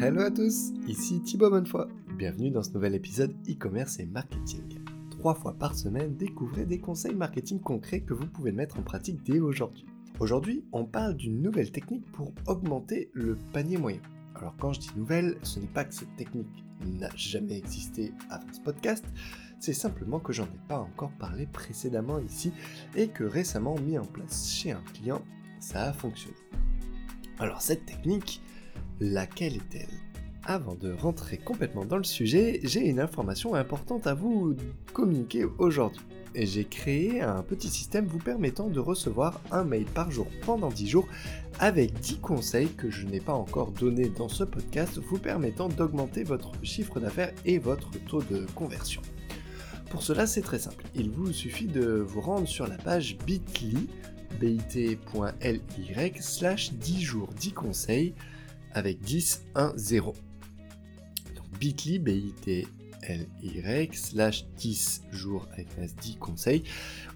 Hello à tous, ici Thibaut Bonnefoy. Bienvenue dans ce nouvel épisode e-commerce et marketing. Trois fois par semaine, découvrez des conseils marketing concrets que vous pouvez mettre en pratique dès aujourd'hui. Aujourd'hui, on parle d'une nouvelle technique pour augmenter le panier moyen. Alors quand je dis nouvelle, ce n'est pas que cette technique n'a jamais existé avant ce podcast, c'est simplement que j'en ai pas encore parlé précédemment ici et que récemment mis en place chez un client, ça a fonctionné. Alors cette technique, laquelle est-elle? Avant de rentrer complètement dans le sujet, j'ai une information importante à vous communiquer aujourd'hui. J'ai créé un petit système vous permettant de recevoir un mail par jour pendant 10 jours avec 10 conseils que je n'ai pas encore donnés dans ce podcast vous permettant d'augmenter votre chiffre d'affaires et votre taux de conversion. Pour cela, c'est très simple. Il vous suffit de vous rendre sur la page bit.ly bit.ly slash 10 jours 10 conseils avec 10 1 0. Donc bit.ly bit.ly slash 10 jours avec 10 conseils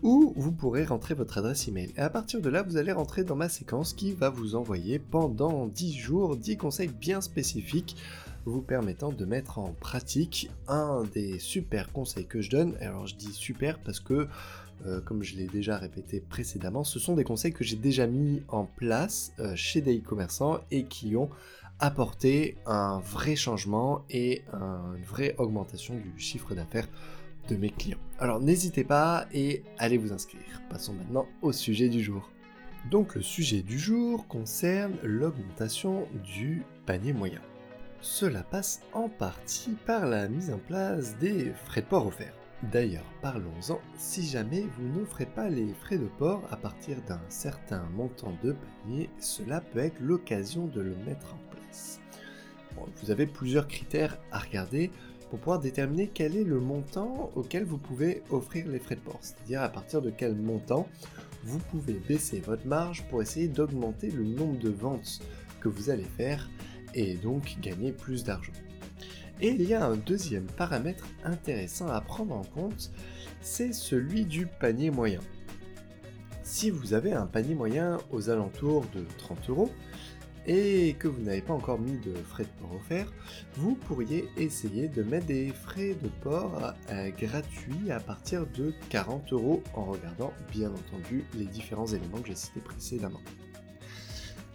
où vous pourrez rentrer votre adresse email. Et à partir de là, vous allez rentrer dans ma séquence qui va vous envoyer pendant 10 jours 10 conseils bien spécifiques vous permettant de mettre en pratique un des super conseils que je donne. Alors je dis super parce que, euh, comme je l'ai déjà répété précédemment, ce sont des conseils que j'ai déjà mis en place euh, chez des e-commerçants et qui ont apporté un vrai changement et une vraie augmentation du chiffre d'affaires de mes clients. Alors n'hésitez pas et allez vous inscrire. Passons maintenant au sujet du jour. Donc le sujet du jour concerne l'augmentation du panier moyen. Cela passe en partie par la mise en place des frais de port offerts. D'ailleurs, parlons-en, si jamais vous n'offrez pas les frais de port à partir d'un certain montant de panier, cela peut être l'occasion de le mettre en place. vous avez plusieurs critères à regarder pour pouvoir déterminer quel est le montant auquel vous pouvez offrir les frais de port, c'est-à-dire à partir de quel montant vous pouvez baisser votre marge pour essayer d'augmenter le nombre de ventes que vous allez faire et donc gagner plus d'argent. Et il y a un deuxième paramètre intéressant à prendre en compte, c'est celui du panier moyen. Si vous avez un panier moyen aux alentours de 30 euros et que vous n'avez pas encore mis de frais de port offerts, vous pourriez essayer de mettre des frais de port euh, gratuits à partir de 40 euros en regardant bien entendu les différents éléments que j'ai cités précédemment.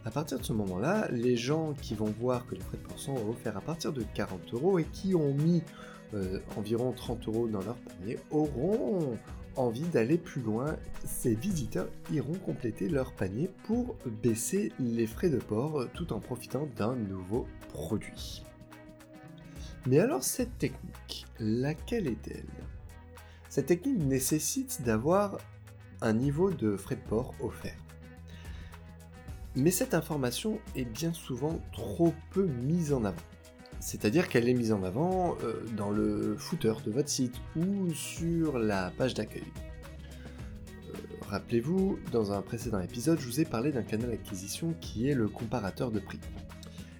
À partir de ce moment-là, les gens qui vont voir que les frais de port sont offerts à partir de 40 euros et qui ont mis euh, environ 30 euros dans leur panier auront envie d'aller plus loin. Ces visiteurs iront compléter leur panier pour baisser les frais de port tout en profitant d'un nouveau produit. Mais alors cette technique, laquelle est-elle? Cette technique nécessite d'avoir un niveau de frais de port offert. Mais cette information est bien souvent trop peu mise en avant. C'est-à-dire qu'elle est mise en avant euh, dans le footer de votre site ou sur la page d'accueil. Euh, rappelez-vous, dans un précédent épisode, je vous ai parlé d'un canal d'acquisition qui est le comparateur de prix.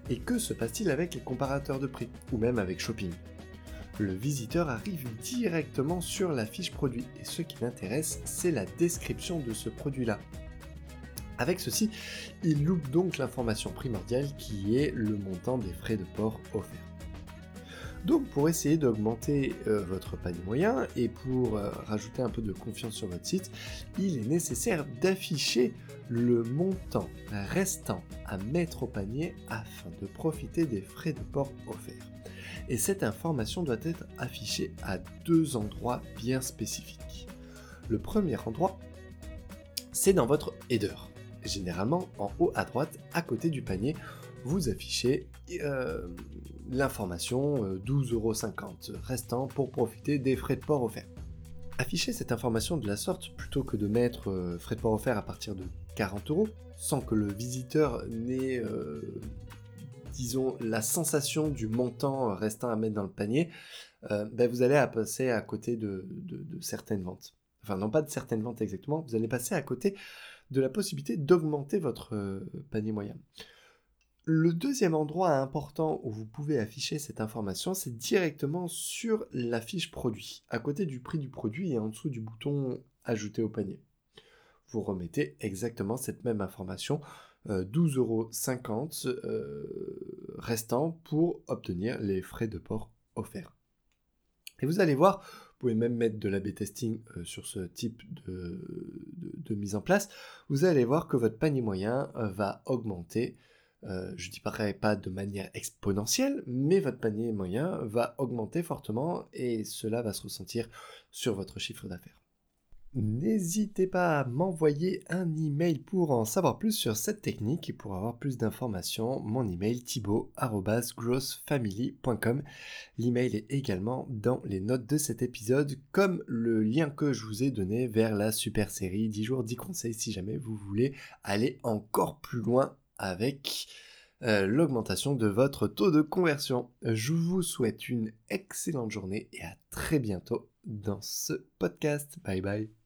Et que se passe-t-il avec les comparateurs de prix, ou même avec Shopping? Le visiteur arrive directement sur la fiche produit, et ce qui l'intéresse, c'est la description de ce produit-là, avec ceci, il loupe donc l'information primordiale qui est le montant des frais de port offerts. Donc pour essayer d'augmenter euh, votre panier moyen et pour euh, rajouter un peu de confiance sur votre site, il est nécessaire d'afficher le montant restant à mettre au panier afin de profiter des frais de port offerts. Et cette information doit être affichée à deux endroits bien spécifiques. Le premier endroit, c'est dans votre header. Généralement, en haut à droite, à côté du panier, vous affichez euh, l'information 12,50€ euh, restant pour profiter des frais de port offerts. Affichez cette information de la sorte plutôt que de mettre euh, frais de port offerts à partir de 40 euros, sans que le visiteur n'ait, disons, la sensation du montant restant à mettre dans le panier, ben vous allez passer à côté de certaines ventes. Enfin, non pas de certaines ventes exactement, vous allez passer à côté de la possibilité d'augmenter votre euh, panier moyen. Le deuxième endroit important où vous pouvez afficher cette information, c'est directement sur la fiche produit, à côté du prix du produit et en dessous du bouton Ajouter au panier. Vous remettez exactement cette même information, 12,50€ euh, restants pour obtenir les frais de port offerts. Et vous allez voir, vous pouvez même mettre de l'A-B testing euh, sur ce type de, mise en place, vous allez voir que votre panier moyen euh, va augmenter, euh, je ne dis pas de manière exponentielle, mais votre panier moyen va augmenter fortement et cela va se ressentir sur votre chiffre d'affaires. N'hésitez pas à m'envoyer un email pour en savoir plus sur cette technique et pour avoir plus d'informations, mon email thibaut.grossfamily.com. L'email est également dans les notes de cet épisode, comme le lien que je vous ai donné vers la super série 10 jours 10 conseils si jamais vous voulez aller encore plus loin avec euh, l'augmentation de votre taux de conversion. Je vous souhaite une excellente journée et à très bientôt dans ce podcast. Bye bye.